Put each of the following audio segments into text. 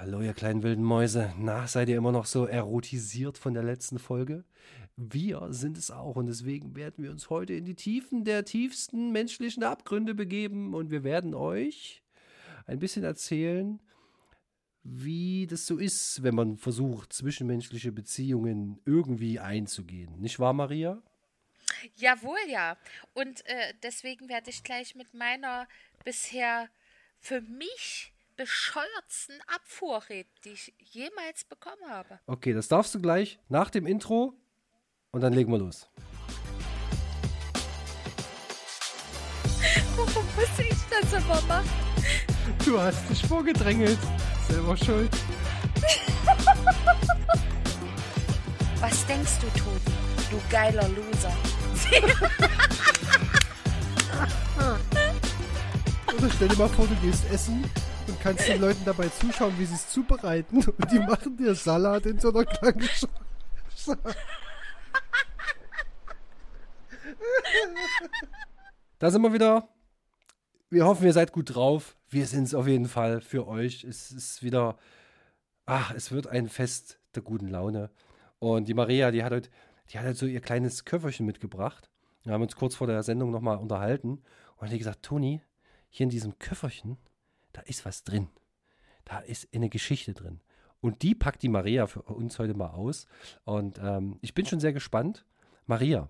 Hallo, ihr kleinen wilden Mäuse. Na, seid ihr immer noch so erotisiert von der letzten Folge? Wir sind es auch und deswegen werden wir uns heute in die Tiefen der tiefsten menschlichen Abgründe begeben und wir werden euch ein bisschen erzählen, wie das so ist, wenn man versucht, zwischenmenschliche Beziehungen irgendwie einzugehen. Nicht wahr, Maria? Jawohl, ja. Und äh, deswegen werde ich gleich mit meiner bisher für mich bescheuertsten Abfuhrreden, die ich jemals bekommen habe. Okay, das darfst du gleich nach dem Intro und dann legen wir los. Warum muss ich das immer machen? Du hast dich vorgedrängelt. Selber schuld. Was denkst du, Tobi? Du geiler Loser. Oder stell dir mal vor, du gehst essen und kannst den Leuten dabei zuschauen, wie sie es zubereiten. Und die machen dir Salat in so einer kleinen Schale. Da sind wir wieder. Wir hoffen, ihr seid gut drauf. Wir sind es auf jeden Fall für euch. Es ist wieder, ach, es wird ein Fest der guten Laune. Und die Maria, die hat heute, die hat halt so ihr kleines Köfferchen mitgebracht. Wir haben uns kurz vor der Sendung nochmal unterhalten. Und hat gesagt, Toni, hier in diesem Köfferchen, da ist was drin. Da ist eine Geschichte drin. Und die packt die Maria für uns heute mal aus. Und ähm, ich bin schon sehr gespannt. Maria,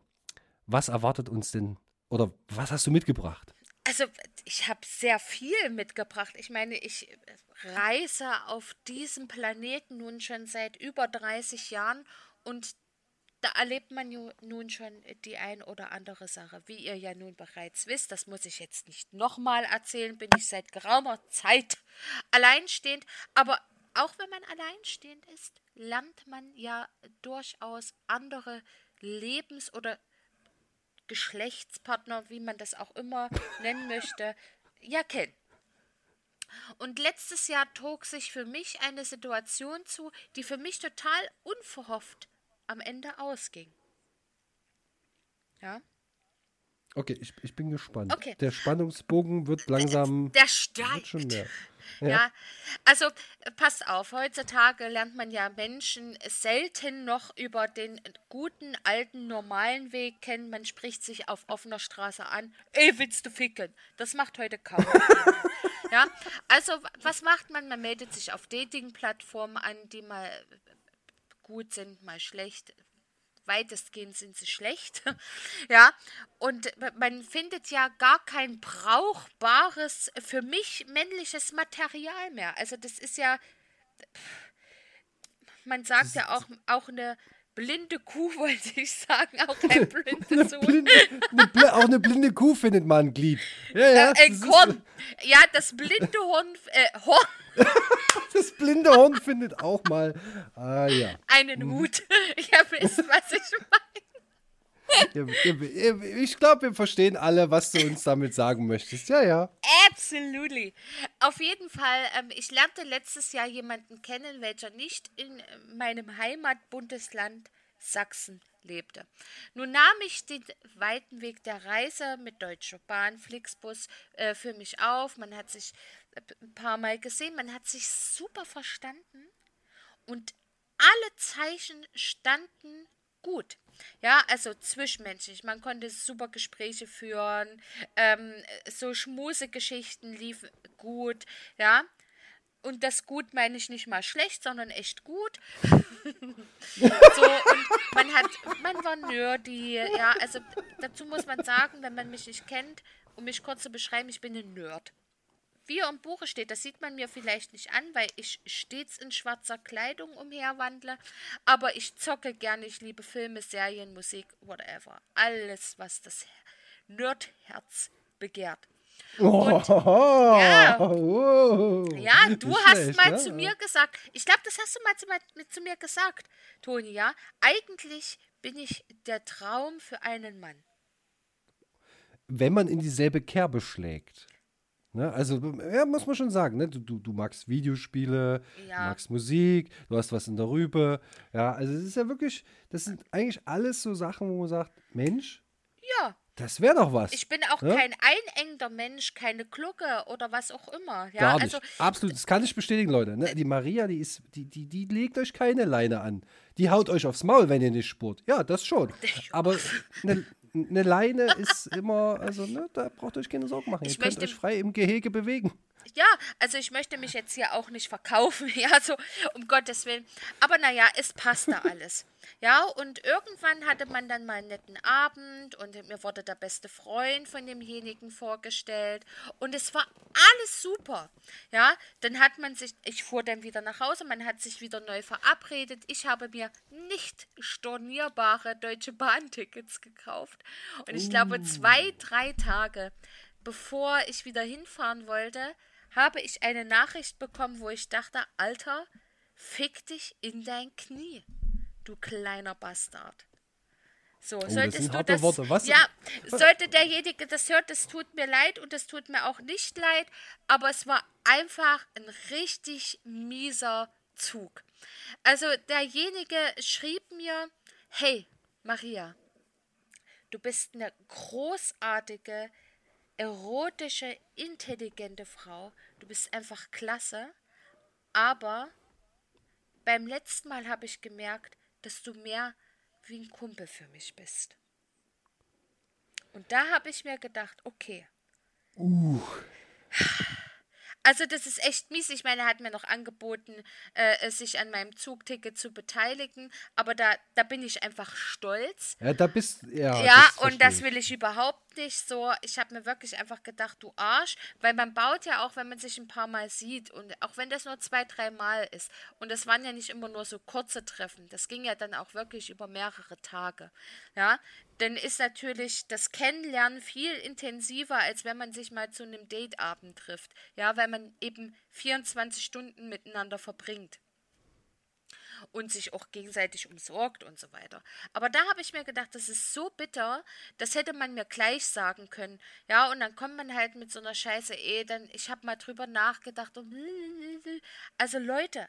was erwartet uns denn oder was hast du mitgebracht? Also, ich habe sehr viel mitgebracht. Ich meine, ich reise auf diesem Planeten nun schon seit über 30 Jahren und da erlebt man nun schon die ein oder andere Sache. Wie ihr ja nun bereits wisst, das muss ich jetzt nicht nochmal erzählen, bin ich seit geraumer Zeit alleinstehend. Aber auch wenn man alleinstehend ist, lernt man ja durchaus andere Lebens- oder Geschlechtspartner, wie man das auch immer nennen möchte, ja kennen. Und letztes Jahr trug sich für mich eine Situation zu, die für mich total unverhofft am Ende ausging. Ja. Okay, ich, ich bin gespannt. Okay. Der Spannungsbogen wird langsam. Der steigt. Wird ja. ja. also passt auf, heutzutage lernt man ja Menschen selten noch über den guten, alten, normalen Weg kennen. Man spricht sich auf offener Straße an. Ey, willst du ficken? Das macht heute kaum. ja, also was macht man? Man meldet sich auf Dating-Plattformen an, die mal gut sind, mal schlecht weitestgehend sind sie schlecht. ja, und man findet ja gar kein brauchbares, für mich männliches Material mehr. Also das ist ja, man sagt ja auch, auch eine blinde Kuh, wollte ich sagen, auch ein blindes Huhn. Blinde, eine, auch eine blinde Kuh findet man ein Glied. Ja, ja, äh, äh, Korn. ja das blinde Horn, äh, Horn. das blinde Horn findet auch mal, ah ja. Einen mhm. Hut. Ihr wisst, was ich meine. Ich glaube, wir verstehen alle, was du uns damit sagen möchtest. Ja, ja. Absolutely. Auf jeden Fall, ähm, ich lernte letztes Jahr jemanden kennen, welcher nicht in meinem Heimatbundesland Sachsen lebte. Nun nahm ich den weiten Weg der Reise mit Deutscher Bahn, Flixbus äh, für mich auf. Man hat sich ein paar Mal gesehen, man hat sich super verstanden und alle Zeichen standen gut. Ja, also zwischenmenschlich. Man konnte super Gespräche führen, ähm, so Schmusegeschichten liefen gut, ja. Und das gut meine ich nicht mal schlecht, sondern echt gut. so, und man hat, man war nerdy, ja, also dazu muss man sagen, wenn man mich nicht kennt, um mich kurz zu beschreiben, ich bin ein Nerd wie er im Buche steht, das sieht man mir vielleicht nicht an, weil ich stets in schwarzer Kleidung umherwandle. Aber ich zocke gerne, ich liebe Filme, Serien, Musik, whatever. Alles, was das Nerdherz begehrt. Und, ja, oh, ja, du hast schlecht, mal ja. zu mir gesagt, ich glaube, das hast du mal zu, mal zu mir gesagt, Toni, ja. Eigentlich bin ich der Traum für einen Mann. Wenn man in dieselbe Kerbe schlägt. Ne? Also, ja, muss man schon sagen, ne? du, du, du magst Videospiele, ja. du magst Musik, du hast was in der Rübe. Ja, also es ist ja wirklich, das sind eigentlich alles so Sachen, wo man sagt, Mensch, ja. Das wäre doch was. Ich bin auch ne? kein einengender Mensch, keine Glucke oder was auch immer. Ja, Gar nicht. also Absolut, das kann ich bestätigen, Leute. Ne? Die Maria, die ist, die, die, die legt euch keine Leine an. Die haut euch aufs Maul, wenn ihr nicht spurt. Ja, das schon. Aber eine, eine Leine ist immer, also ne, da braucht ihr euch keine Sorgen machen. Ihr Ich könnt möchte- euch frei im Gehege bewegen. Ja, also ich möchte mich jetzt hier auch nicht verkaufen, ja, so um Gottes Willen. Aber naja, es passte alles. Ja, und irgendwann hatte man dann mal einen netten Abend und mir wurde der beste Freund von demjenigen vorgestellt und es war alles super. Ja, dann hat man sich, ich fuhr dann wieder nach Hause, man hat sich wieder neu verabredet. Ich habe mir nicht stornierbare Deutsche Bahn-Tickets gekauft und ich glaube zwei, drei Tage bevor ich wieder hinfahren wollte, habe ich eine Nachricht bekommen, wo ich dachte, Alter, fick dich in dein Knie, du kleiner Bastard. So, das solltest sind du das. Worte. Was- Ja, sollte derjenige das hört, das tut mir leid und das tut mir auch nicht leid, aber es war einfach ein richtig mieser Zug. Also derjenige schrieb mir, hey, Maria, du bist eine großartige, erotische, intelligente Frau. Du bist einfach klasse. Aber beim letzten Mal habe ich gemerkt, dass du mehr wie ein Kumpel für mich bist. Und da habe ich mir gedacht, okay. Also das ist echt mies. Ich meine, er hat mir noch angeboten, äh, sich an meinem Zugticket zu beteiligen, aber da, da bin ich einfach stolz. Ja, da bist ja. Ja, das und das will ich überhaupt nicht so. Ich habe mir wirklich einfach gedacht, du Arsch, weil man baut ja auch, wenn man sich ein paar Mal sieht und auch wenn das nur zwei, drei Mal ist. Und das waren ja nicht immer nur so kurze Treffen. Das ging ja dann auch wirklich über mehrere Tage. Ja, dann ist natürlich das Kennenlernen viel intensiver, als wenn man sich mal zu einem Dateabend trifft. Ja, weil man eben 24 Stunden miteinander verbringt und sich auch gegenseitig umsorgt und so weiter. Aber da habe ich mir gedacht, das ist so bitter, das hätte man mir gleich sagen können. Ja, und dann kommt man halt mit so einer Scheiße, eh, dann, ich habe mal drüber nachgedacht und also Leute,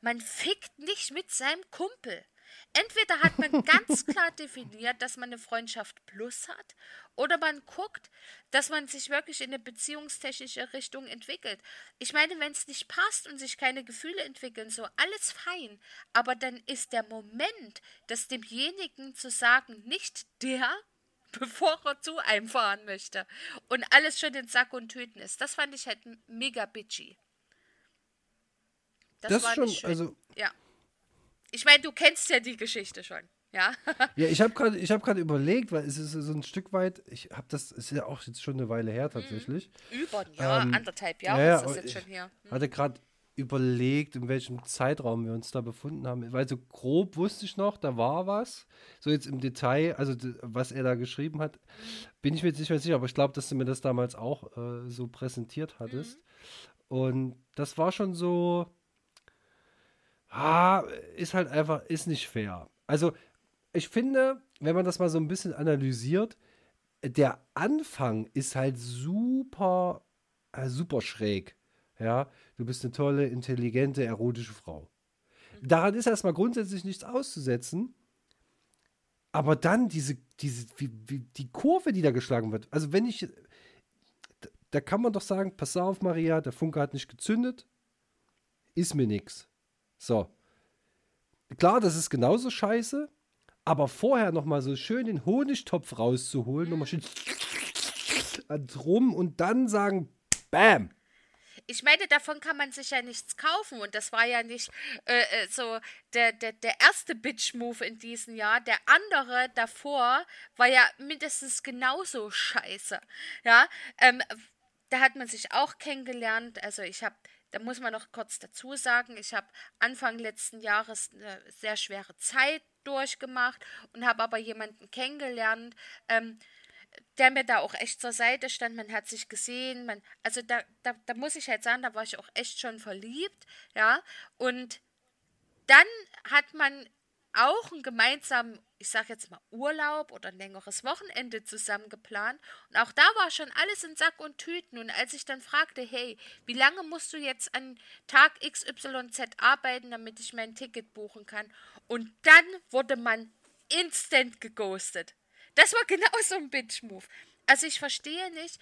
man fickt nicht mit seinem Kumpel. Entweder hat man ganz klar definiert, dass man eine Freundschaft plus hat, oder man guckt, dass man sich wirklich in eine beziehungstechnische Richtung entwickelt. Ich meine, wenn es nicht passt und sich keine Gefühle entwickeln, so alles fein. Aber dann ist der Moment, das demjenigen zu sagen, nicht der, bevor er zu einem fahren möchte und alles schon in Sack und Tüten ist. Das fand ich halt mega bitchy. Das war schon, nicht schön. also- Ja. Ich meine, du kennst ja die Geschichte schon, ja? Ja, ich habe gerade ich hab überlegt, weil es ist so ein Stück weit, ich habe das, ist ja auch jetzt schon eine Weile her tatsächlich. Über ein Jahr, Ähm, anderthalb Jahre ja, ist das jetzt schon her. Hm. Hatte gerade überlegt, in welchem Zeitraum wir uns da befunden haben. Weil so grob wusste ich noch, da war was. So jetzt im Detail, also was er da geschrieben hat, bin ich mir jetzt nicht mehr sicher, aber ich glaube, dass du mir das damals auch äh, so präsentiert hattest. Und das war schon so, ah, ist halt einfach, ist nicht fair. Also ich finde, wenn man das mal so ein bisschen analysiert, der Anfang ist halt super, äh, super schräg. Ja, du bist eine tolle, intelligente, erotische Frau. Daran ist erstmal grundsätzlich nichts auszusetzen. Aber dann diese, diese, wie, wie, die Kurve, die da geschlagen wird. Also wenn ich, da, da kann man doch sagen, pass auf, Maria, der Funke hat nicht gezündet, ist mir nix. So. Klar, das ist genauso scheiße, aber vorher noch mal so schön den Honigtopf rauszuholen, noch mal schön drum und dann sagen, bam. Ich meine, davon kann man sich ja nichts kaufen. Und das war ja nicht äh, äh, so der, der, der erste Bitch-Move in diesem Jahr. Der andere davor war ja mindestens genauso scheiße. Ja, ähm, da hat man sich auch kennengelernt. Also ich habe, da muss man noch kurz dazu sagen, ich habe Anfang letzten Jahres eine sehr schwere Zeit durchgemacht und habe aber jemanden kennengelernt, ähm, der mir da auch echt zur Seite stand. Man hat sich gesehen, man, also da, da, da muss ich halt sagen, da war ich auch echt schon verliebt, ja. Und dann hat man auch einen gemeinsamen, ich sag jetzt mal Urlaub oder ein längeres Wochenende zusammen geplant. Und auch da war schon alles in Sack und Tüten. Und als ich dann fragte, hey, wie lange musst du jetzt an Tag XYZ arbeiten, damit ich mein Ticket buchen kann? Und dann wurde man instant geghostet. Das war genau so ein Bitch-Move. Also ich verstehe nicht,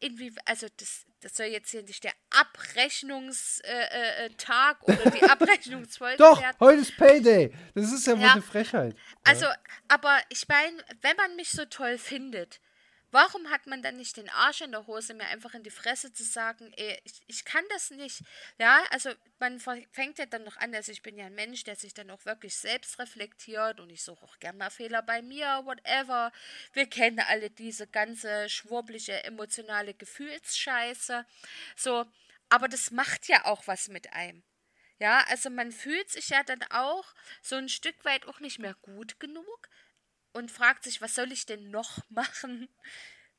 irgendwie, also das, das soll jetzt hier nicht der Abrechnungstag äh, äh, äh oder die Abrechnungsfolge Doch, werden. heute ist Payday. Das ist ja, ja. wohl eine Frechheit. Also, aber ich meine, wenn man mich so toll findet, Warum hat man dann nicht den Arsch in der Hose, mir einfach in die Fresse zu sagen, ey, ich, ich kann das nicht. Ja, also man fängt ja dann noch an, also ich bin ja ein Mensch, der sich dann auch wirklich selbst reflektiert und ich suche auch gerne mal Fehler bei mir, whatever. Wir kennen alle diese ganze schwurbliche, emotionale Gefühlsscheiße. So, aber das macht ja auch was mit einem. Ja, also man fühlt sich ja dann auch so ein Stück weit auch nicht mehr gut genug, und fragt sich, was soll ich denn noch machen,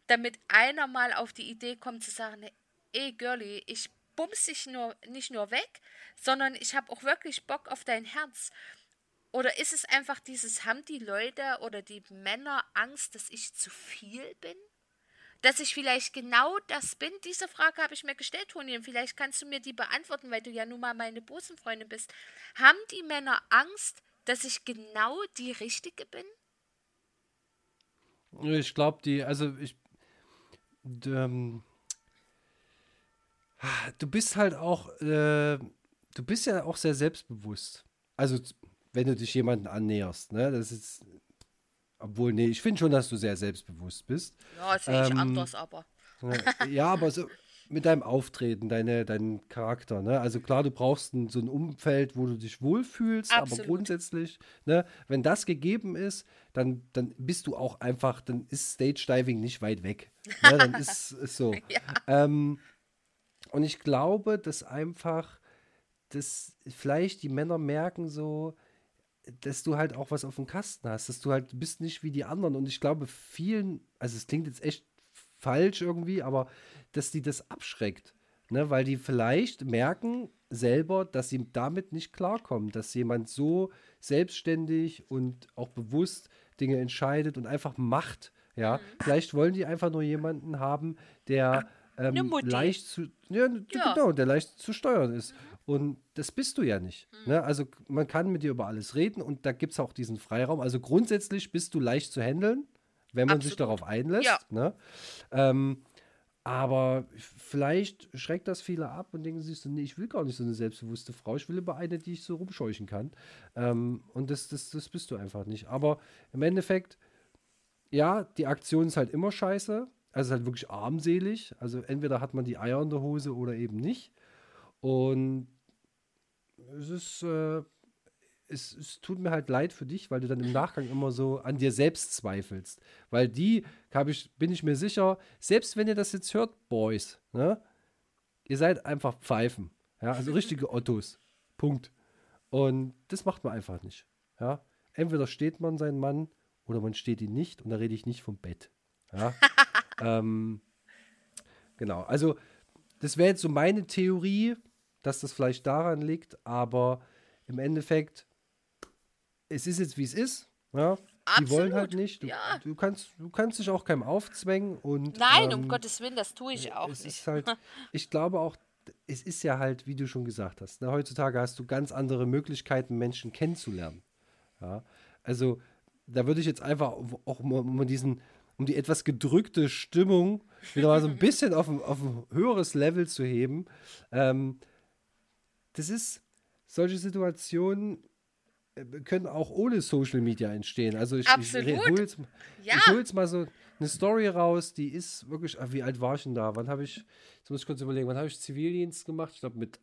damit einer mal auf die Idee kommt zu sagen, ey Girlie, ich bums dich nur, nicht nur weg, sondern ich habe auch wirklich Bock auf dein Herz. Oder ist es einfach dieses, haben die Leute oder die Männer Angst, dass ich zu viel bin? Dass ich vielleicht genau das bin? Diese Frage habe ich mir gestellt, Toni, und vielleicht kannst du mir die beantworten, weil du ja nun mal meine Busenfreundin bist. Haben die Männer Angst, dass ich genau die Richtige bin? Ich glaube, die, also ich, ähm, du bist halt auch, äh, du bist ja auch sehr selbstbewusst. Also, wenn du dich jemandem annäherst, ne, das ist, obwohl, nee, ich finde schon, dass du sehr selbstbewusst bist. Ja, sehe ich ähm, anders, aber. ja, aber so, mit deinem Auftreten, deine, deinen Charakter. Ne? Also klar, du brauchst ein, so ein Umfeld, wo du dich wohlfühlst, Absolut. aber grundsätzlich, ne, wenn das gegeben ist, dann, dann bist du auch einfach, dann ist Stage Diving nicht weit weg. Ne? Dann ist es so. ja. ähm, und ich glaube, dass einfach, dass vielleicht die Männer merken so, dass du halt auch was auf dem Kasten hast, dass du halt bist nicht wie die anderen. Und ich glaube, vielen, also es klingt jetzt echt falsch irgendwie, aber dass die das abschreckt. Ne, weil die vielleicht merken selber, dass sie damit nicht klarkommen, dass jemand so selbstständig und auch bewusst Dinge entscheidet und einfach macht. Ja, mhm. vielleicht wollen die einfach nur jemanden haben, der ähm, leicht zu, ja, ja, genau, der leicht zu steuern ist. Mhm. Und das bist du ja nicht. Mhm. Ne? Also man kann mit dir über alles reden und da gibt es auch diesen Freiraum. Also grundsätzlich bist du leicht zu handeln, wenn man Absolut. sich darauf einlässt. Ja. Ne? Ähm, aber vielleicht schreckt das viele ab und denken sich so, nee, ich will gar nicht so eine selbstbewusste Frau, ich will über eine, die ich so rumscheuchen kann. Ähm, und das, das, das bist du einfach nicht. Aber im Endeffekt, ja, die Aktion ist halt immer scheiße. Also halt wirklich armselig. Also entweder hat man die Eier in der Hose oder eben nicht. Und es ist, äh, es, es, tut mir halt leid für dich, weil du dann im Nachgang immer so an dir selbst zweifelst. Weil die, ich, bin ich mir sicher, selbst wenn ihr das jetzt hört, Boys, ne, ihr seid einfach Pfeifen. Ja, also richtige Ottos. Punkt. Und das macht man einfach nicht. Ja. Entweder steht man seinen Mann oder man steht ihn nicht. Und da rede ich nicht vom Bett. Ja. ähm, genau. Also, das wäre jetzt so meine Theorie, dass das vielleicht daran liegt, aber im Endeffekt es ist jetzt wie es ist. Ja, Absolut. Die wollen halt nicht. Du, ja. du, kannst, du kannst dich auch keinem aufzwängen und. Nein, ähm, um Gottes Willen, das tue ich auch es nicht. Ist halt, ich glaube auch, es ist ja halt, wie du schon gesagt hast, ne, heutzutage hast du ganz andere Möglichkeiten, Menschen kennenzulernen. Ja, also da würde ich jetzt einfach auch um, um, diesen, um die etwas gedrückte Stimmung wieder mal so ein bisschen auf ein, auf ein höheres Level zu heben. Ähm, das ist solche Situationen können auch ohne Social Media entstehen. Also ich, Absolut. ich hole jetzt, ja. ich hol jetzt mal so eine Story raus, die ist wirklich, ach, wie alt war ich denn da? Wann habe ich, jetzt muss ich kurz überlegen, wann habe ich Zivildienst gemacht? Ich glaube mit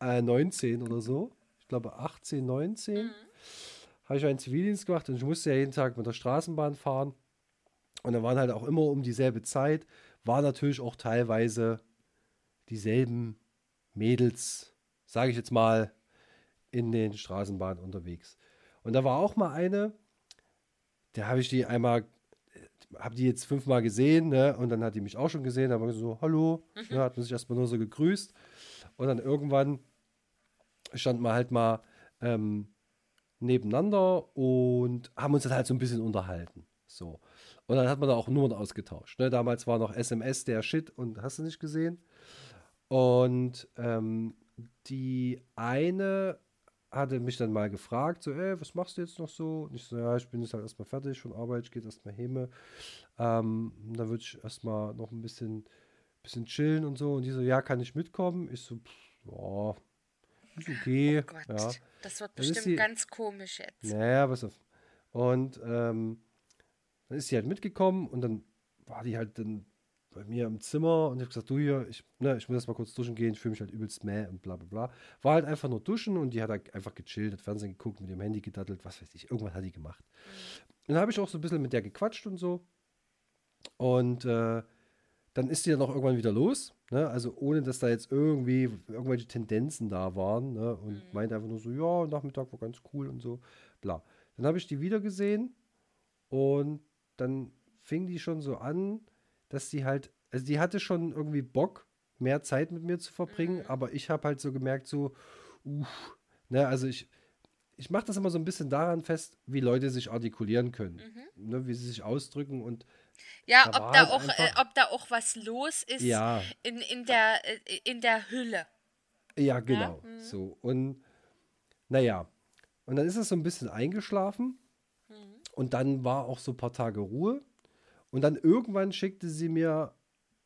äh, 19 oder so. Ich glaube 18, 19 mhm. habe ich einen Zivildienst gemacht und ich musste ja jeden Tag mit der Straßenbahn fahren. Und dann waren halt auch immer um dieselbe Zeit, war natürlich auch teilweise dieselben Mädels, sage ich jetzt mal, in den Straßenbahnen unterwegs. Und da war auch mal eine, da habe ich die einmal, habe die jetzt fünfmal gesehen, ne? Und dann hat die mich auch schon gesehen, da war so, hallo, mhm. ja, hat man sich erstmal nur so gegrüßt. Und dann irgendwann stand man halt mal ähm, nebeneinander und haben uns dann halt so ein bisschen unterhalten. So. Und dann hat man da auch Nummern ausgetauscht. Ne? Damals war noch SMS der Shit und hast du nicht gesehen. Und ähm, die eine hatte mich dann mal gefragt, so, ey, was machst du jetzt noch so? Und ich so, ja, ich bin jetzt halt erstmal fertig von Arbeit, ich gehe jetzt erstmal heim. Ähm, dann würde ich erstmal noch ein bisschen, bisschen chillen und so. Und die so, ja, kann ich mitkommen? Ich so, pff, ja, ist okay. Oh Gott, ja. das wird bestimmt sie- ganz komisch jetzt. Naja, pass auf. Und ähm, dann ist sie halt mitgekommen und dann war die halt dann bei mir im Zimmer und ich habe gesagt, du hier, ich, ne, ich muss erst mal kurz duschen gehen, ich fühle mich halt übelst mäh und bla bla bla. War halt einfach nur duschen und die hat halt einfach gechillt, hat Fernsehen geguckt, mit ihrem Handy gedattelt, was weiß ich, irgendwas hat die gemacht. Und dann habe ich auch so ein bisschen mit der gequatscht und so. Und äh, dann ist die dann auch irgendwann wieder los, ne? Also ohne dass da jetzt irgendwie irgendwelche Tendenzen da waren, ne? Und meinte einfach nur so, ja, Nachmittag war ganz cool und so, bla. Dann habe ich die wieder gesehen und dann fing die schon so an, dass die halt, also die hatte schon irgendwie Bock, mehr Zeit mit mir zu verbringen, aber ich habe halt so gemerkt, so, uff, ne, also ich, ich mache das immer so ein bisschen daran fest, wie Leute sich artikulieren können, ne, wie sie sich ausdrücken und Ja, Da ob da, halt auch, äh, einfach- ob da auch was los ist ja, in, in, der, äh, in der Hülle. Ja, genau. Mhm. So. Und naja. Und dann ist es so ein bisschen eingeschlafen. Mhm. Und dann war auch so ein paar Tage Ruhe. Und dann irgendwann schickte sie mir,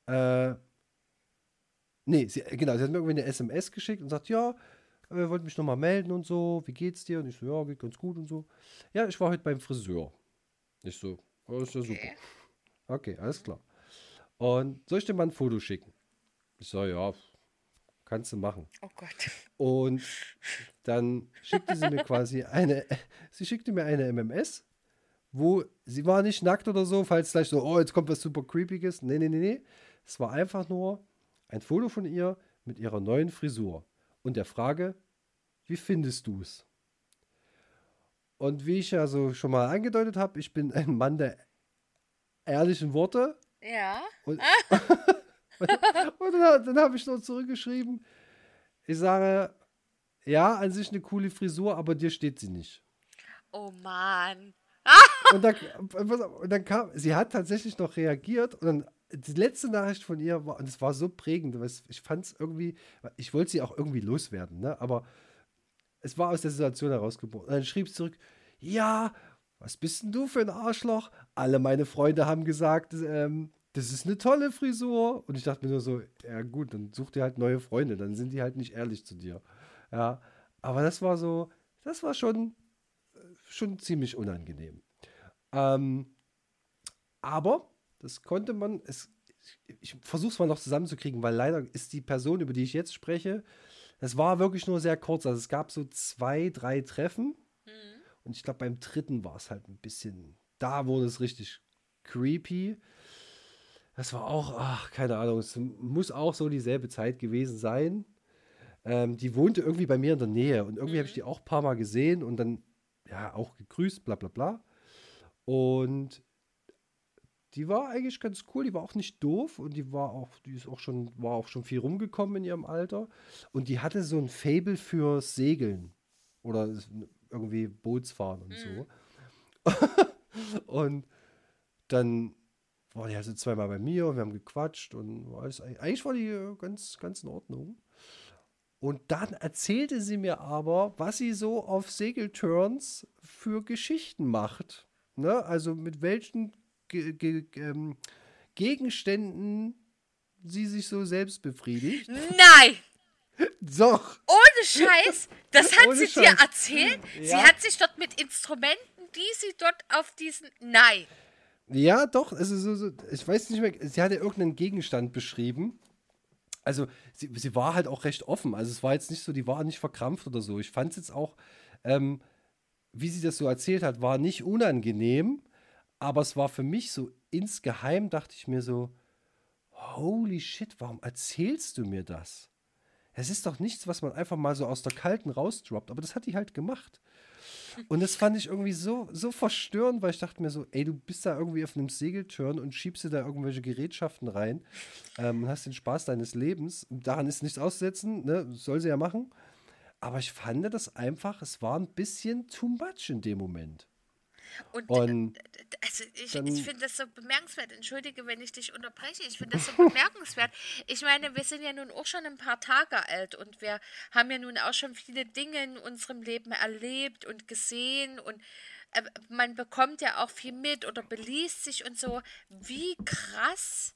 äh, nee, sie, genau, sie hat mir irgendwie eine SMS geschickt und sagt, ja, äh, wollte mich nochmal melden und so, wie geht's dir? Und ich so, ja, geht ganz gut und so. Ja, ich war heute beim Friseur. Ich so, oh, ist ja super. Okay. Okay, alles klar. Und soll ich dir mal ein Foto schicken? Ich so, ja, kannst du machen. Oh Gott. Und dann schickte sie mir quasi eine, sie schickte mir eine MMS, wo sie war nicht nackt oder so, falls gleich so, oh, jetzt kommt was super Creepiges. Nee, nee, nee, nee. Es war einfach nur ein Foto von ihr mit ihrer neuen Frisur und der Frage, wie findest du es? Und wie ich ja so schon mal angedeutet habe, ich bin ein Mann der ehrlichen Worte. Ja. Und, und dann, dann habe ich noch zurückgeschrieben, ich sage, ja, an sich eine coole Frisur, aber dir steht sie nicht. Oh Mann. Und dann, auf, und dann kam, sie hat tatsächlich noch reagiert und dann die letzte Nachricht von ihr war, und es war so prägend, weil ich fand es irgendwie, ich wollte sie auch irgendwie loswerden, ne? aber es war aus der Situation herausgeboren. Und dann schrieb sie zurück, ja, was bist denn du für ein Arschloch? Alle meine Freunde haben gesagt, ähm, das ist eine tolle Frisur. Und ich dachte mir nur so, ja gut, dann such dir halt neue Freunde, dann sind die halt nicht ehrlich zu dir. Ja, aber das war so, das war schon, äh, schon ziemlich unangenehm. Ähm, aber das konnte man, es, ich, versuche es mal noch zusammenzukriegen, weil leider ist die Person, über die ich jetzt spreche, das war wirklich nur sehr kurz. Also es gab so zwei, drei Treffen und ich glaube beim dritten war es halt ein bisschen, da wurde es richtig creepy. Das war auch, ach, keine Ahnung, es muss auch so dieselbe Zeit gewesen sein. Ähm, die wohnte irgendwie bei mir in der Nähe und irgendwie habe ich die auch ein paar Mal gesehen und dann, ja, auch gegrüßt, bla bla bla. Und die war eigentlich ganz cool, die war auch nicht doof und die war auch, die ist auch schon, war auch schon viel rumgekommen in ihrem Alter. Und die hatte so ein Fable für Segeln oder irgendwie Bootsfahren und so. und dann war die also zweimal bei mir und wir haben gequatscht und war alles, eigentlich war die äh, ganz, ganz in Ordnung. Und dann erzählte sie mir aber, was sie so auf Segelturns für Geschichten macht. Ne? Also mit welchen Ge Ge ähm, Gegenständen sie sich so selbst befriedigt. Nein! Doch. Ohne Scheiß! Das hat Ohne sie dir Scheiß. erzählt? Sie Ja. hat sich dort mit Instrumenten, die sie dort auf diesen. Nein! Ja, doch. Also so, so, ich weiß nicht mehr. Sie hatte irgendeinen Gegenstand beschrieben. Also sie, sie war halt auch recht offen. Also es war jetzt nicht so, die war nicht verkrampft oder so. Ich fand es jetzt auch, ähm, wie sie das so erzählt hat, war nicht unangenehm. Aber es war für mich so insgeheim, dachte ich mir so, holy shit, warum erzählst du mir das? Es ist doch nichts, was man einfach mal so aus der Kalten rausdroppt. Aber das hat die halt gemacht. Und das fand ich irgendwie so, so verstörend, weil ich dachte mir so, ey, du bist da irgendwie auf einem Segeltörn und schiebst dir da irgendwelche Gerätschaften rein ähm, und hast den Spaß deines Lebens. Daran ist nichts auszusetzen, ne? soll sie ja machen. Aber ich fand das einfach, es war ein bisschen too much in dem Moment. Und, Und also ich, ich finde das so bemerkenswert. Entschuldige, wenn ich dich unterbreche. Ich finde das so bemerkenswert. Ich meine, wir sind ja nun auch schon ein paar Tage alt und wir haben ja nun auch schon viele Dinge in unserem Leben erlebt und gesehen und äh, man bekommt ja auch viel mit oder beliest sich und so, wie krass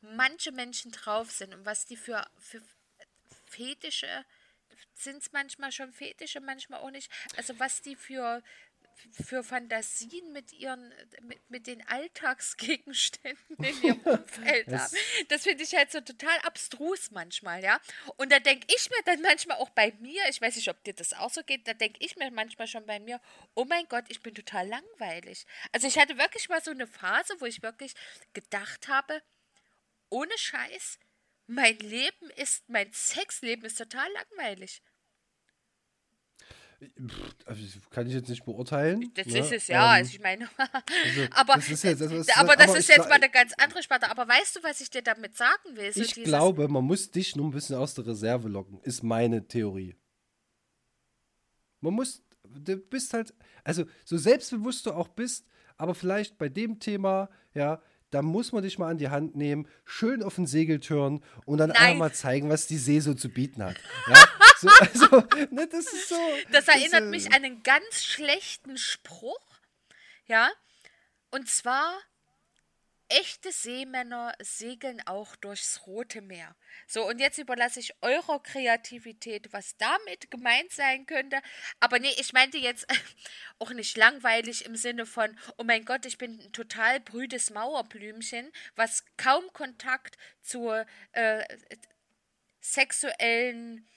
manche Menschen drauf sind und was die für, für Fetische, sind es manchmal schon Fetische, manchmal auch nicht, also was die für, für Fantasien mit ihren, mit, mit den Alltagsgegenständen in ihrem Umfeld haben. Das finde ich halt so total abstrus manchmal, ja. Und da denke ich mir dann manchmal auch bei mir, ich weiß nicht, ob dir das auch so geht, da denke ich mir manchmal schon bei mir, oh mein Gott, ich bin total langweilig. Also ich hatte wirklich mal so eine Phase, wo ich wirklich gedacht habe, ohne Scheiß, mein Leben ist, mein Sexleben ist total langweilig. also, kann ich jetzt nicht beurteilen. Das ne? ist es, ja. Ähm, also ich meine, aber das ist jetzt- das ist- aber das aber ist jetzt mal eine ganz andere Sparte. Aber weißt du, was ich dir damit sagen will? So ich dieses- glaube, man muss dich nur ein bisschen aus der Reserve locken, ist meine Theorie. Man muss, du bist halt, also so selbstbewusst du auch bist, aber vielleicht bei dem Thema, ja, da muss man dich mal an die Hand nehmen, schön auf den Segel turnen und dann Nein. einfach mal zeigen, was die See so zu bieten hat. Ja? so, also, ne, das ist so. Das erinnert äh, mich an einen ganz schlechten Spruch. Ja. Und zwar, echte Seemänner segeln auch durchs Rote Meer. So, und jetzt überlasse ich eurer Kreativität, was damit gemeint sein könnte. Aber nee, ich meinte jetzt auch nicht langweilig im Sinne von, oh mein Gott, ich bin ein total brüdes Mauerblümchen, was kaum Kontakt zu äh, sexuellen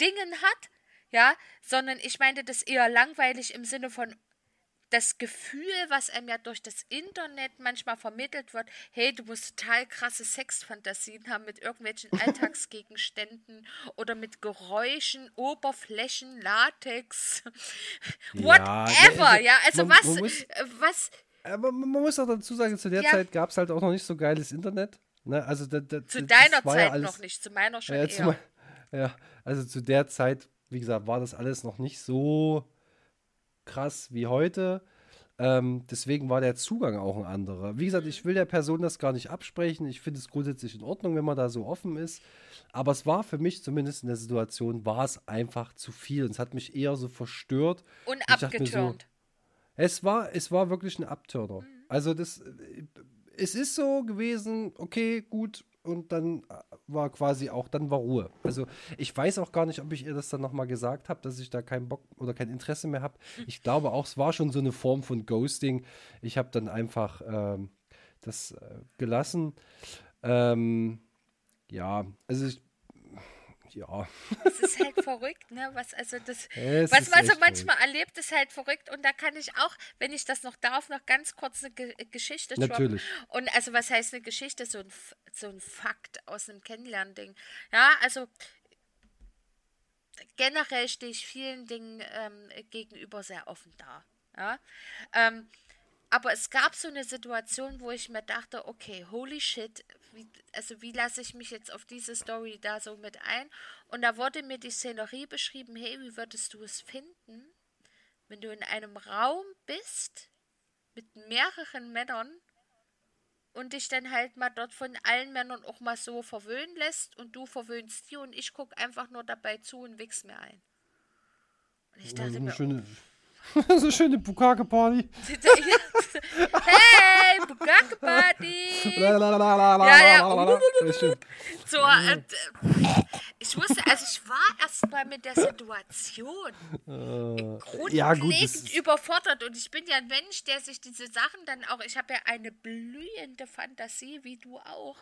Dingen hat, ja, sondern ich meinte das eher langweilig im Sinne von das Gefühl, was einem ja durch das Internet manchmal vermittelt wird, hey, du musst total krasse Sexfantasien haben mit irgendwelchen Alltagsgegenständen oder mit Geräuschen, Oberflächen, Latex, Ja, whatever, also, ja, also man- was, man muss- äh, was, Aber man muss auch dazu sagen, zu der Ja. Zeit gab es halt auch noch nicht so geiles Internet. Ne? Also da, da, zu deiner war ja Zeit alles- noch nicht, zu meiner schon Ja, eher. mein- ja, also zu der Zeit, wie gesagt, war das alles noch nicht so krass wie heute. Ähm, deswegen war der Zugang auch ein anderer. Wie gesagt, ich will der Person das gar nicht absprechen. Ich finde es grundsätzlich in Ordnung, wenn man da so offen ist. Aber es war für mich zumindest in der Situation, war es einfach zu viel. Und es hat mich eher so verstört. und dachte mir so. Es war, es war wirklich ein Abturner. Also das, äh, es ist so gewesen, okay, gut, und dann äh, war quasi auch, dann war Ruhe. Also ich weiß auch gar nicht, ob ich ihr das dann nochmal gesagt habe, dass ich da keinen Bock oder kein Interesse mehr habe. Ich glaube auch, es war schon so eine Form von Ghosting. Ich habe dann einfach ähm, das äh, gelassen. Ähm, ja, also ich, ja. Es ist halt verrückt, ne? Was also das, Es was man so manchmal erlebt, ist halt verrückt. Und da kann ich auch, wenn ich das noch darf, noch ganz kurz eine Ge Geschichte droppen. Natürlich. Und also was heißt eine Geschichte? So ein, so ein Fakt aus einem Kennenlernding. Ja, also generell stehe ich vielen Dingen ähm, gegenüber sehr offen da. Ja? Ähm, aber es gab so eine Situation, wo ich mir dachte, okay, holy shit, wie, also wie lasse ich mich jetzt auf diese Story da so mit ein? Und da wurde mir die Szenerie beschrieben, hey, wie würdest du es finden, wenn du in einem Raum bist mit mehreren Männern und dich dann halt mal dort von allen Männern auch mal so verwöhnen lässt und du verwöhnst die und ich gucke einfach nur dabei zu und wichs mir ein. Und ich dachte mir, schöne, so schöne Bukake-Party. hey, Bugatti Party! Ja, ja. So, äh, äh, ich wusste, also ich war erst mal mit der Situation grundlegend ja, gut, überfordert und ich bin ja ein Mensch, der sich diese Sachen dann auch, ich habe ja eine blühende Fantasie, wie du auch,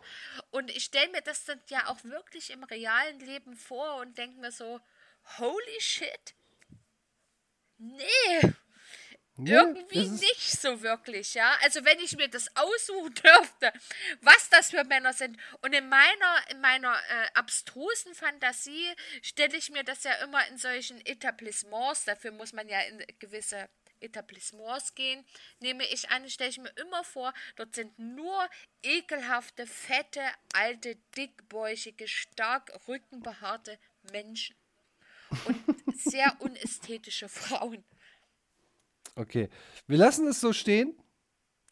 und ich stelle mir das dann ja auch wirklich im realen Leben vor und denke mir so, holy shit, nee, Nee, irgendwie nicht so wirklich, ja. Also wenn ich mir das aussuchen dürfte, was das für Männer sind. Und in meiner, in meiner äh, abstrusen Fantasie stelle ich mir das ja immer in solchen Etablissements, dafür muss man ja in gewisse Etablissements gehen, nehme ich an, stelle ich mir immer vor, dort sind nur ekelhafte, fette, alte, dickbäuchige, stark rückenbehaarte Menschen. Und sehr unästhetische Frauen. Okay. Wir lassen es so stehen.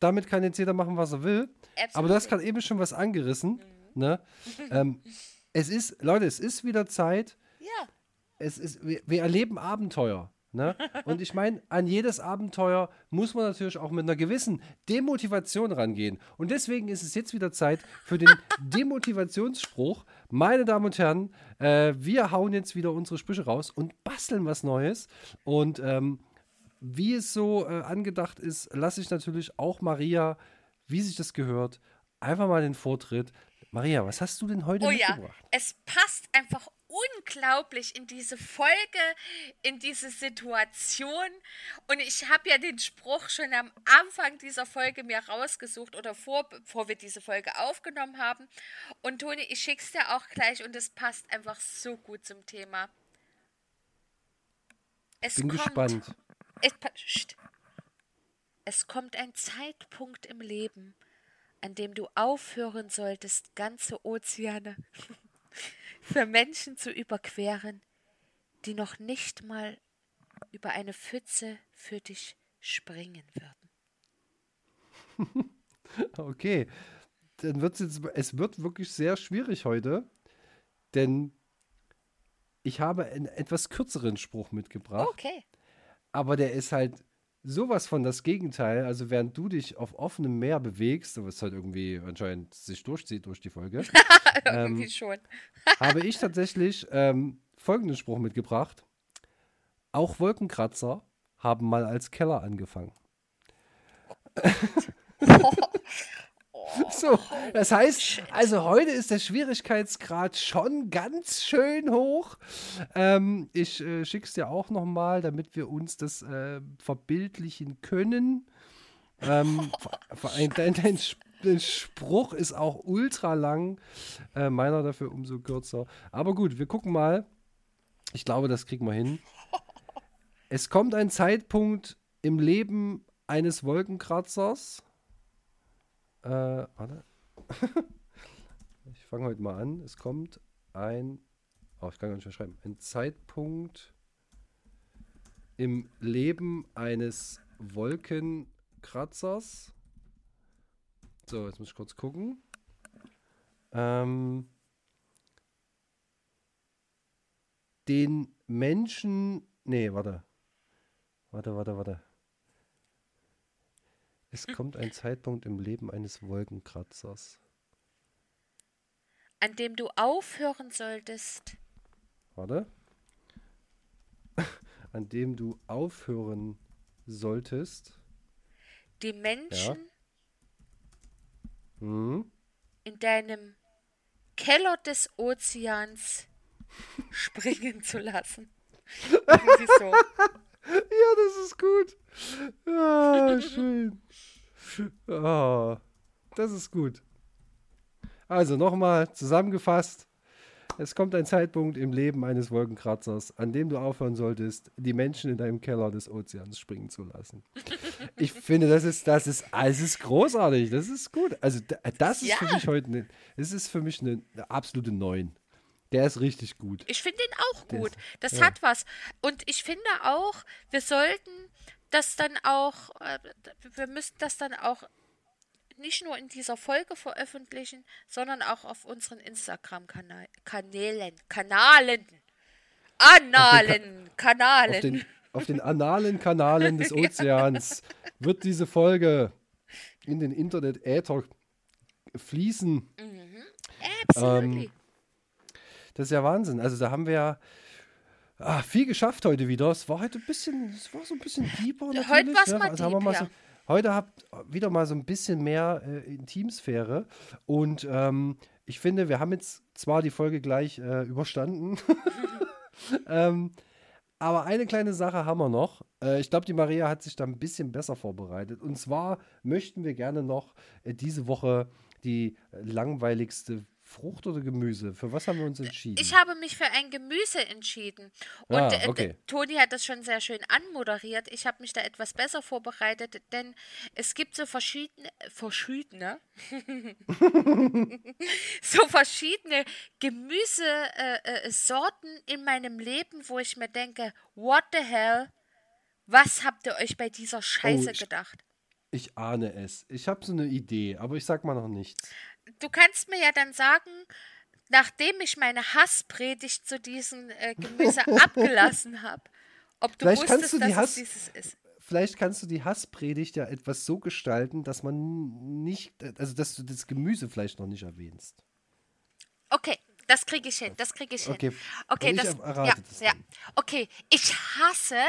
Damit kann jetzt jeder machen, was er will. Absolut. Aber du hast gerade eben schon was angerissen. Ne? ähm, es ist, Leute, es ist wieder Zeit. Ja. Es ist, wir, wir erleben Abenteuer. Ne? Und ich meine, an jedes Abenteuer muss man natürlich auch mit einer gewissen Demotivation rangehen. Und deswegen ist es jetzt wieder Zeit für den Demotivationsspruch. Meine Damen und Herren, äh, wir hauen jetzt wieder unsere Sprüche raus und basteln was Neues. Und ähm, wie es so äh, angedacht ist, lasse ich natürlich auch Maria, wie sich das gehört, einfach mal den Vortritt. Maria, was hast du denn heute Oh ja, mitgebracht? es passt einfach unglaublich in diese Folge, in diese Situation. Und ich habe ja den Spruch schon am Anfang dieser Folge mir rausgesucht oder vor, bevor wir diese Folge aufgenommen haben. Und Toni, ich schick's dir auch gleich und es passt einfach so gut zum Thema. Es Bin kommt, gespannt. Es, es kommt ein Zeitpunkt im Leben, an dem du aufhören solltest, ganze Ozeane für Menschen zu überqueren, die noch nicht mal über eine Pfütze für dich springen würden. Okay, dann wird es jetzt, es wird wirklich sehr schwierig heute, denn ich habe einen etwas kürzeren Spruch mitgebracht, Okay. aber der ist halt sowas von das Gegenteil. Also während du dich auf offenem Meer bewegst, was halt irgendwie anscheinend sich durchzieht durch die Folge, Irgendwie schon. habe ich tatsächlich ähm, folgenden Spruch mitgebracht. Auch Wolkenkratzer haben mal als Keller angefangen. So, das heißt, also heute ist der Schwierigkeitsgrad schon ganz schön hoch. Ähm, ich äh, schick's dir auch nochmal, damit wir uns das äh, verbildlichen können. Ähm, dein, dein, dein Spruch ist auch ultra lang, äh, meiner dafür umso kürzer. Aber gut, wir gucken mal. Ich glaube, das kriegen wir hin. Es kommt ein Zeitpunkt im Leben eines Wolkenkratzers. Äh, warte. ich fange heute mal an. Es kommt ein. Oh, ich kann gar nicht mehr schreiben. Ein Zeitpunkt im Leben eines Wolkenkratzers. So, jetzt muss ich kurz gucken. Ähm, den Menschen. Nee, warte. Warte, warte, warte. Es kommt ein Zeitpunkt im Leben eines Wolkenkratzers. An dem du aufhören solltest, Warte. An dem du aufhören solltest. die Menschen Hm? in deinem Keller des Ozeans springen zu lassen. Irgendwie so. Ja, das ist gut. Ja, schön. Ah, das ist gut. Also nochmal zusammengefasst. Es kommt ein Zeitpunkt im Leben eines Wolkenkratzers, an dem du aufhören solltest, die Menschen in deinem Keller des Ozeans springen zu lassen. Ich finde, das ist, das ist, das ist großartig. Das ist gut. Also da- das ist für Ja. mich heute, eine, das ist für mich eine, eine absolute Neun. Der ist richtig gut. Ich finde ihn auch gut. ist- Das ja. hat was. Und ich finde auch, wir sollten das dann auch, äh, wir müssen das dann auch nicht nur in dieser Folge veröffentlichen, sondern auch auf unseren Instagram-Kanälen, Kanalen, Analen, Auf Kanalen. den, auf den analen Kanalen des Ozeans wird diese Folge in den Internet-Äther fließen. Absolutely. ähm, Das ist ja Wahnsinn. Also da haben wir ja ah, viel geschafft heute wieder. Es war heute ein bisschen, es war so ein bisschen deeper natürlich. Heute war's ne? mal also deep, mal ja. so, Heute habt wieder mal so ein bisschen mehr äh, Intimsphäre. Und ähm, ich finde, wir haben jetzt zwar die Folge gleich äh, überstanden, ähm, aber eine kleine Sache haben wir noch. Äh, ich glaube, die Maria hat sich da ein bisschen besser vorbereitet. Und zwar möchten wir gerne noch äh, diese Woche die äh, langweiligste Frucht oder Gemüse. Für was haben wir uns entschieden? Ich habe mich für ein Gemüse entschieden. Und Ah, äh, okay. Toni hat das schon sehr schön anmoderiert. Ich habe mich da etwas besser vorbereitet, denn es gibt so verschiedene, verschiedene, so verschiedene Gemüsesorten äh, äh, in meinem Leben, wo ich mir denke, what the hell? Was habt ihr euch bei dieser Scheiße Oh, ich- gedacht? Ich ahne es. Ich habe so eine Idee, aber ich sag mal noch nichts. Du kannst mir ja dann sagen, nachdem ich meine Hasspredigt zu diesem äh, Gemüse abgelassen habe, ob du Vielleicht wusstest, du dass die es Hass- dieses ist. Vielleicht kannst du die Hasspredigt ja etwas so gestalten, dass man nicht, also dass du das Gemüse vielleicht noch nicht erwähnst. Okay, das kriege ich hin, das kriege ich Okay, hin. Okay, das, ja, das ja. Okay, ich hasse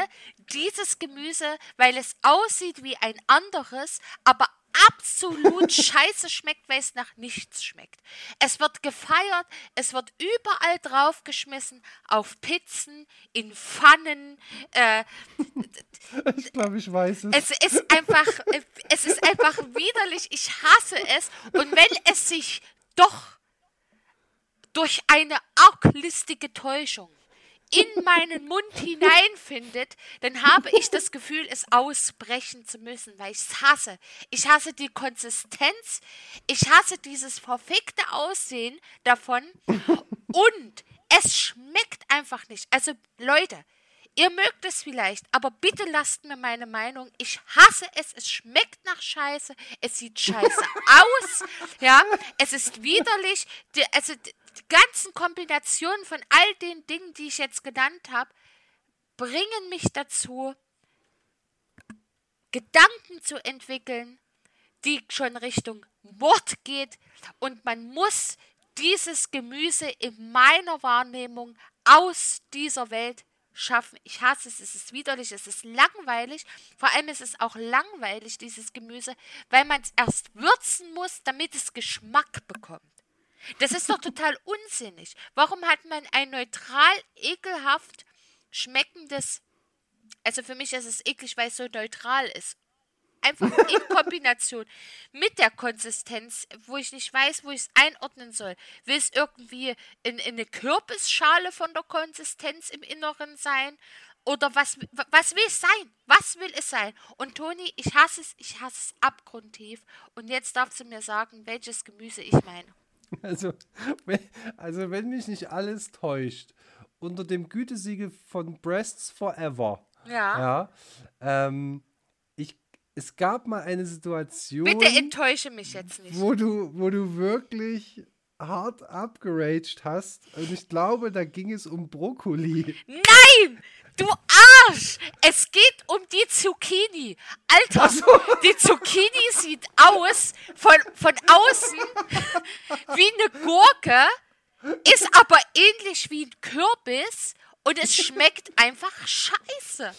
dieses Gemüse, weil es aussieht wie ein anderes, aber absolut scheiße schmeckt, weil es nach nichts schmeckt. Es wird gefeiert, es wird überall draufgeschmissen, auf Pizzen, in Pfannen, äh, Ich glaube, ich weiß es. es ist einfach, es ist einfach widerlich. Ich hasse es. Und wenn es sich doch durch eine arglistige Täuschung in meinen Mund hineinfindet, dann habe ich das Gefühl, es ausbrechen zu müssen, weil ich es hasse. Ich hasse die Konsistenz, ich hasse dieses verfickte Aussehen davon und es schmeckt einfach nicht. Also Leute, ihr mögt es vielleicht, aber bitte lasst mir meine Meinung. Ich hasse es, es schmeckt nach Scheiße, es sieht scheiße aus, ja, es ist widerlich. Die, also die, ganzen Kombinationen von all den Dingen, die ich jetzt genannt habe, bringen mich dazu, Gedanken zu entwickeln, die schon Richtung Mord geht und man muss dieses Gemüse in meiner Wahrnehmung aus dieser Welt schaffen. Ich hasse es, es ist widerlich, es ist langweilig. Vor allem ist es auch langweilig, dieses Gemüse, weil man es erst würzen muss, damit es Geschmack bekommt. Das ist doch total unsinnig. Warum hat man ein neutral, ekelhaft schmeckendes, also für mich ist es eklig, weil es so neutral ist. Einfach in Kombination mit der Konsistenz, wo ich nicht weiß, wo ich es einordnen soll. Will es irgendwie in, in eine Kürbisschale von der Konsistenz im Inneren sein? Oder was, was will es sein? Was will es sein? Und Toni, ich hasse es, ich hasse es abgrundtief. Und jetzt darfst du mir sagen, welches Gemüse ich meine. Also, wenn, also, wenn mich nicht alles täuscht, unter dem Gütesiegel von Breasts Forever, Ja. ja, ähm, ich, es gab mal eine Situation, Bitte enttäusche mich jetzt nicht. wo du, wo du wirklich hart abgeraged hast. Und ich glaube, da ging es um Brokkoli. Nein! Du Arsch! Es geht um die Zucchini. Alter, die Zucchini sieht aus von, von außen wie eine Gurke, ist aber ähnlich wie ein Kürbis und es schmeckt einfach scheiße.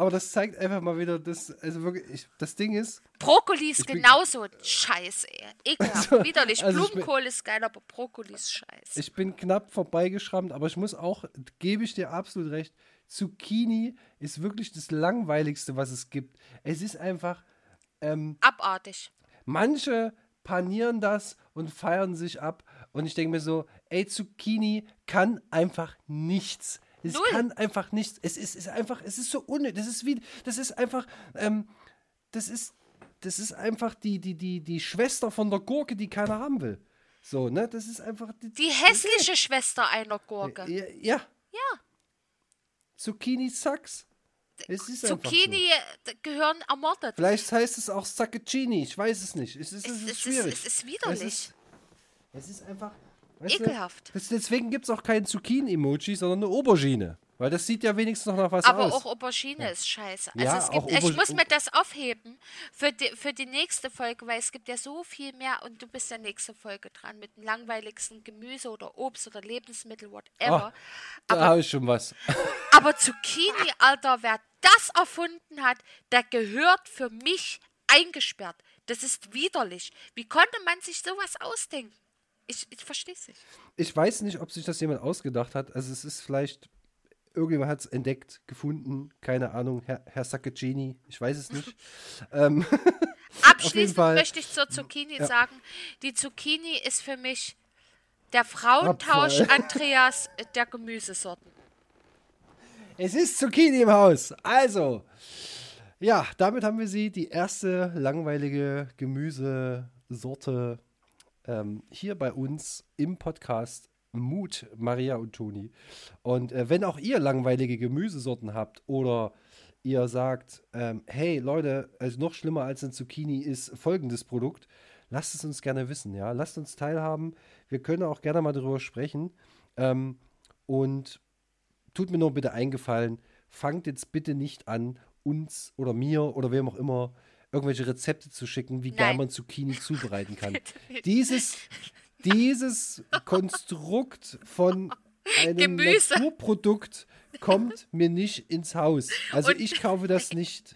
Aber das zeigt einfach mal wieder, dass, also wirklich, ich, das Ding ist, Brokkoli ist bin- genauso scheiße, ey. Ekelhaft, Also- widerlich. also ich bin- Blumenkohl ist geil, aber Brokkoli ist scheiße. ich bin knapp vorbeigeschrammt, aber ich muss auch, gebe ich dir absolut recht, Zucchini ist wirklich das Langweiligste, was es gibt. Es ist einfach, ähm, Abartig. manche panieren das und feiern sich ab. Und ich denke mir so, ey, Zucchini kann einfach nichts. Es Null. kann einfach nichts. Es ist, ist einfach, es ist so unnötig. Das ist wie, das ist einfach, ähm, das ist, das ist einfach die, die, die, die Schwester von der Gurke, die keiner haben will. So, ne? Das ist einfach. Die, Die hässliche Schwester einer Gurke. Ja. ja. Ja. Zucchini sucks. Es ist Zucchini so. äh, gehören ermordet. Vielleicht heißt es auch Zacchini, ich weiß es nicht. Es ist, es Es- ist es ist- schwierig. es ist widerlich. Es ist, es ist einfach. Weißt du, Ekelhaft. das, deswegen gibt es auch kein Zucchini-Emoji, sondern eine Aubergine. Weil das sieht ja wenigstens noch nach was Aber aus. auch Aubergine ist scheiße. Also Ja, es gibt, ich muss mir das aufheben für die, für die nächste Folge, weil es gibt ja so viel mehr und du bist ja nächste Folge dran mit dem langweiligsten Gemüse oder Obst oder Lebensmittel, whatever. da aber, habe ich schon was. aber Zucchini, Alter, wer das erfunden hat, der gehört für mich eingesperrt. Das ist widerlich. Wie konnte man sich sowas ausdenken? Ich, ich verstehe es nicht. Ich weiß nicht, ob sich das jemand ausgedacht hat. Also es ist vielleicht, irgendjemand hat es entdeckt, gefunden, keine Ahnung, Herr, Herr Sacchini, ich weiß es nicht. ähm, Abschließend möchte ich zur Zucchini Ja. sagen, die Zucchini ist für mich der Frauentausch. Andreas der Gemüsesorten. Es ist Zucchini im Haus. Also, ja, damit haben wir sie, die erste langweilige Gemüsesorte ähm, hier bei uns im Podcast Mut, Maria und Toni. Und äh, wenn auch ihr langweilige Gemüsesorten habt oder ihr sagt, ähm, hey Leute, also noch schlimmer als ein Zucchini ist folgendes Produkt, lasst es uns gerne wissen, ja. Lasst uns teilhaben. Wir können auch gerne mal darüber sprechen. Ähm, und tut mir nur bitte eingefallen, fangt jetzt bitte nicht an, uns oder mir oder wem auch immer irgendwelche Rezepte zu schicken, wie geil man Zucchini zubereiten kann. dieses, dieses Konstrukt von einem Gemüse. Naturprodukt kommt mir nicht ins Haus. Also Und ich kaufe das nicht.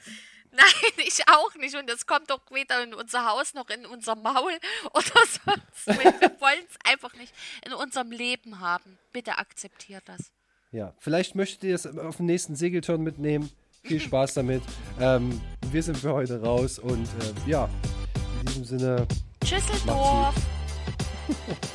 Nein, ich auch nicht. Und das kommt doch weder in unser Haus noch in unser Maul oder sonst. Wir wollen es einfach nicht in unserem Leben haben. Bitte akzeptiert das. Ja, vielleicht möchtet ihr es auf den nächsten Segelturn mitnehmen. Viel Spaß damit. Ähm, wir sind für heute raus und äh, ja, in diesem Sinne. Tschüsseldorf.